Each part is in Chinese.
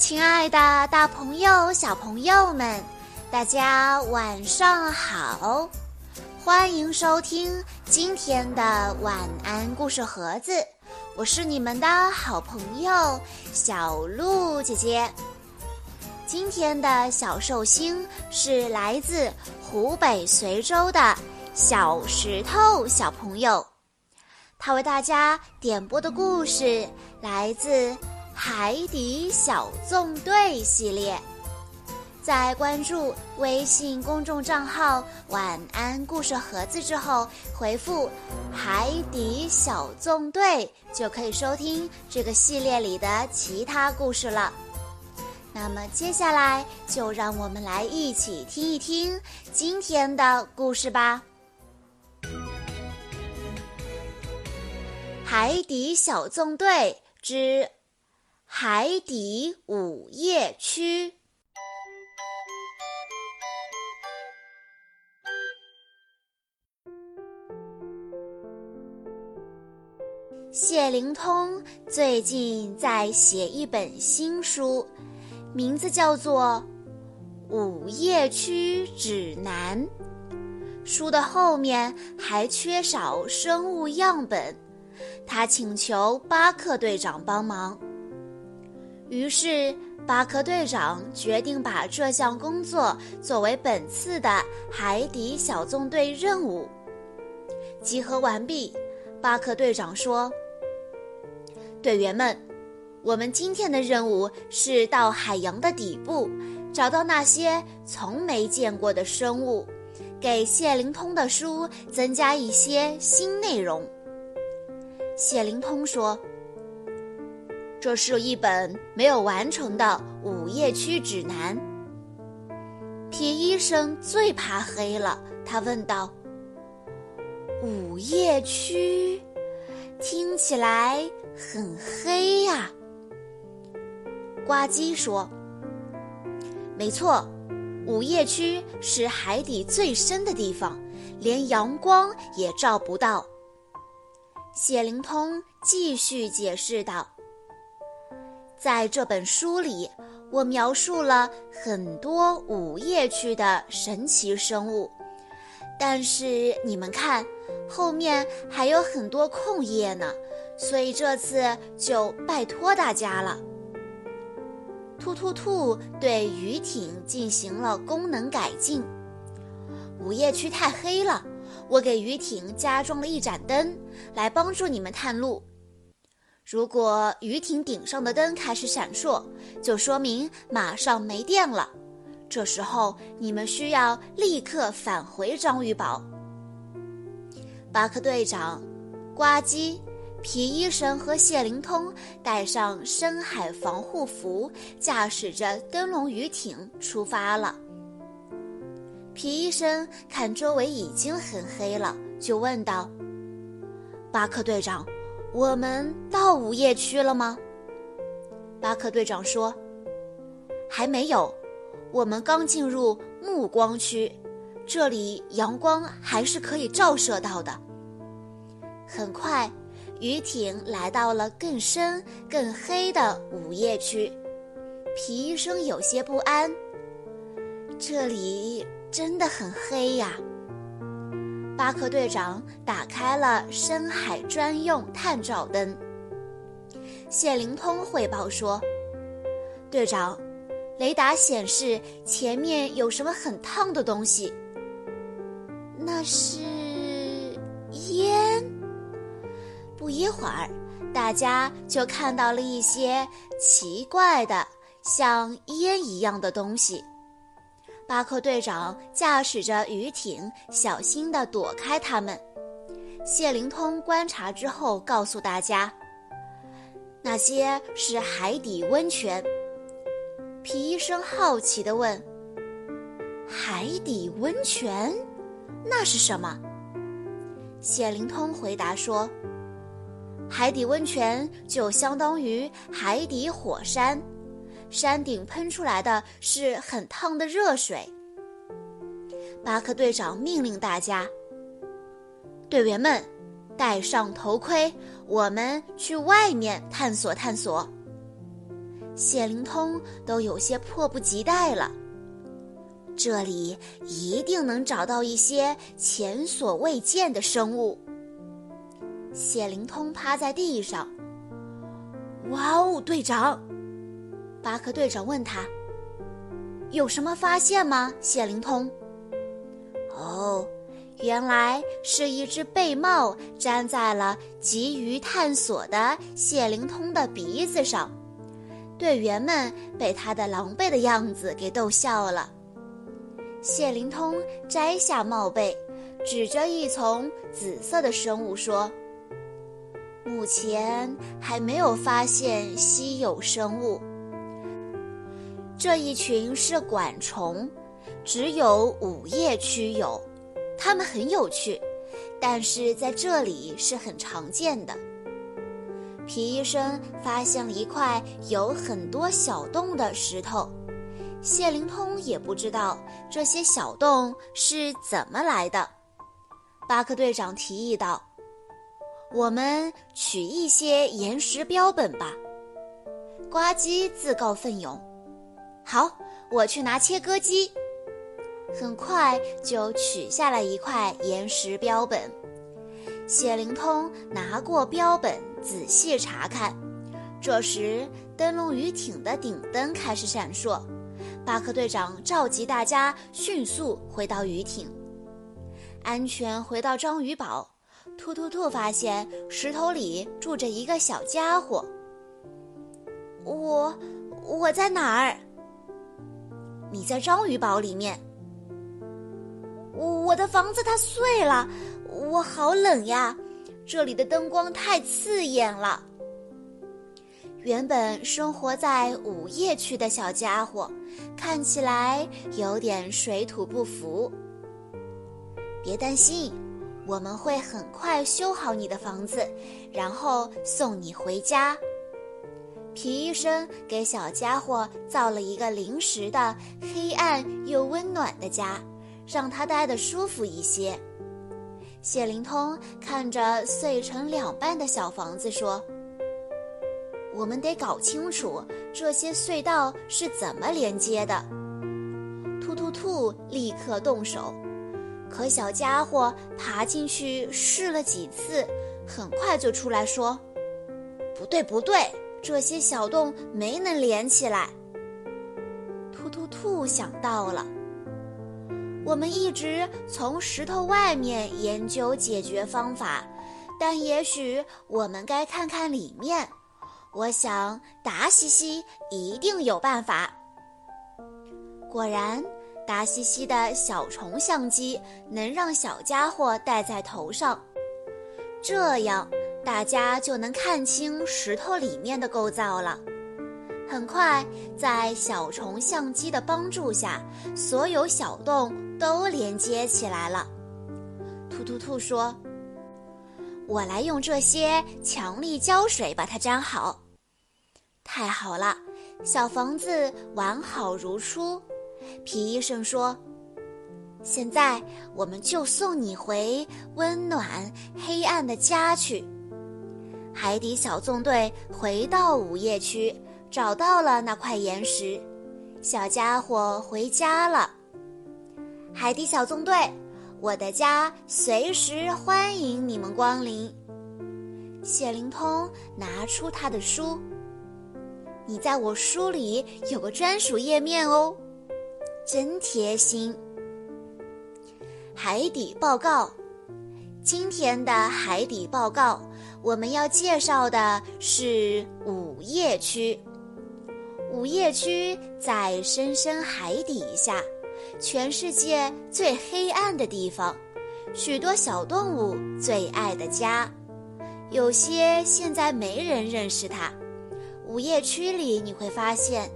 亲爱的，大朋友、小朋友们，大家晚上好！欢迎收听今天的晚安故事盒子，我是你们的好朋友小鹿姐姐。今天的小寿星是来自湖北随州的小石头小朋友，他为大家点播的故事来自。海底小纵队系列，在关注微信公众账号“晚安故事盒子”之后，回复“海底小纵队”就可以收听这个系列里的其他故事了。那么接下来就让我们来一起听一听今天的故事吧，《海底小纵队之》。海底午夜区，谢灵通最近在写一本新书，名字叫做《午夜区指南》。书的后面还缺少生物样本，他请求巴克队长帮忙。于是，巴克队长决定把这项工作作为本次的海底小纵队任务。集合完毕，巴克队长说：“队员们，我们今天的任务是到海洋的底部，找到那些从没见过的生物，给谢灵通的书增加一些新内容。”谢灵通说。这是一本没有完成的午夜区指南。皮医生最怕黑了，他问道：“午夜区听起来很黑呀。”呱唧说：“没错，午夜区是海底最深的地方，连阳光也照不到。”谢灵通继续解释道。在这本书里，我描述了很多午夜区的神奇生物，但是你们看，后面还有很多空页呢，所以这次就拜托大家了。兔兔兔对鱼艇进行了功能改进，午夜区太黑了，我给鱼艇加装了一盏灯，来帮助你们探路。如果鱼艇顶上的灯开始闪烁，就说明马上没电了。这时候你们需要立刻返回章鱼堡。巴克队长、呱唧、皮医生和谢灵通带上深海防护服，驾驶着灯笼鱼艇出发了。皮医生看周围已经很黑了，就问道：“巴克队长。”我们到午夜区了吗？巴克队长说：“还没有，我们刚进入暮光区，这里阳光还是可以照射到的。”很快，鱼艇来到了更深、更黑的午夜区。皮医生有些不安：“这里真的很黑呀。”巴克队长打开了深海专用探照灯。谢灵通汇报说：“队长，雷达显示前面有什么很烫的东西。那是烟。”不一会儿，大家就看到了一些奇怪的、像烟一样的东西。巴克队长驾驶着鱼艇，小心地躲开他们。谢灵通观察之后，告诉大家：“那些是海底温泉。”皮医生好奇地问：“海底温泉？那是什么？”谢灵通回答说：“海底温泉就相当于海底火山。”山顶喷出来的是很烫的热水。巴克队长命令大家：“队员们，戴上头盔，我们去外面探索探索。”谢灵通都有些迫不及待了。这里一定能找到一些前所未见的生物。谢灵通趴在地上。哇哦，队长！巴克队长问他：“有什么发现吗？”谢灵通。哦，原来是一只贝帽粘在了急于探索的谢灵通的鼻子上，队员们被他的狼狈的样子给逗笑了。谢灵通摘下帽背，指着一丛紫色的生物说。目前还没有发现稀有生物。这一群是管虫，只有午夜区有，它们很有趣，但是在这里是很常见的。皮医生发现了一块有很多小洞的石头，谢灵通也不知道这些小洞是怎么来的。巴克队长提议道。我们取一些岩石标本吧，呱唧自告奋勇。好，我去拿切割机。很快就取下了一块岩石标本。谢灵通拿过标本仔细查看。这时，灯笼鱼艇的顶灯开始闪烁。巴克队长召集大家迅速回到鱼艇，安全回到章鱼堡。突突兔发现石头里住着一个小家伙。我，我在哪儿？你在章鱼堡里面。我的房子它碎了，我好冷呀！这里的灯光太刺眼了。原本生活在午夜区的小家伙，看起来有点水土不服。别担心。我们会很快修好你的房子，然后送你回家。皮医生给小家伙造了一个临时的、黑暗又温暖的家，让他待得舒服一些。谢灵通看着碎成两半的小房子说：“我们得搞清楚这些隧道是怎么连接的。”兔兔兔立刻动手。可小家伙爬进去试了几次，很快就出来说：“不对，不对，这些小洞没能连起来。”突突兔想到了，我们一直从石头外面研究解决方法，但也许我们该看看里面。我想达西西一定有办法。果然。达西西的小虫相机能让小家伙戴在头上，这样大家就能看清石头里面的构造了。很快，在小虫相机的帮助下，所有小洞都连接起来了。突突兔说：“我来用这些强力胶水把它粘好。”太好了，小房子完好如初。皮医生说：“现在我们就送你回温暖黑暗的家去。”海底小纵队回到午夜区，找到了那块岩石，小家伙回家了。海底小纵队，我的家随时欢迎你们光临。谢灵通拿出他的书，你在我书里有个专属页面哦。真贴心。海底报告，今天的海底报告，我们要介绍的是午夜区。午夜区在深深海底下，全世界最黑暗的地方，许多小动物最爱的家。有些现在没人认识它。午夜区里你会发现。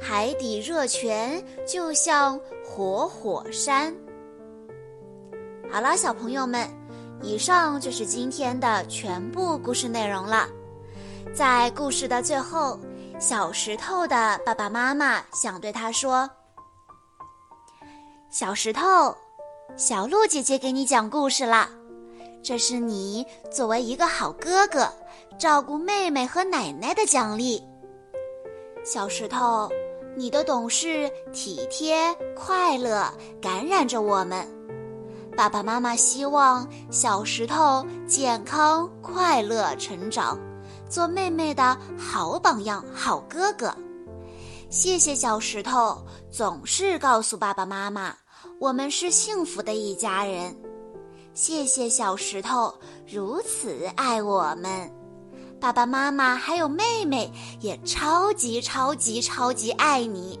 海底热泉就像活火山。好了，小朋友们，以上就是今天的全部故事内容了。在故事的最后，小石头的爸爸妈妈想对他说：“小石头，小鹿姐姐给你讲故事啦，这是你作为一个好哥哥，照顾妹妹和奶奶的奖励。”小石头，你的懂事、体贴、快乐感染着我们。爸爸妈妈希望小石头健康快乐成长，做妹妹的好榜样、好哥哥。谢谢小石头，总是告诉爸爸妈妈，我们是幸福的一家人。谢谢小石头，如此爱我们。爸爸妈妈还有妹妹也超级超级超级爱你。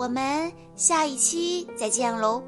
我们下一期再见喽。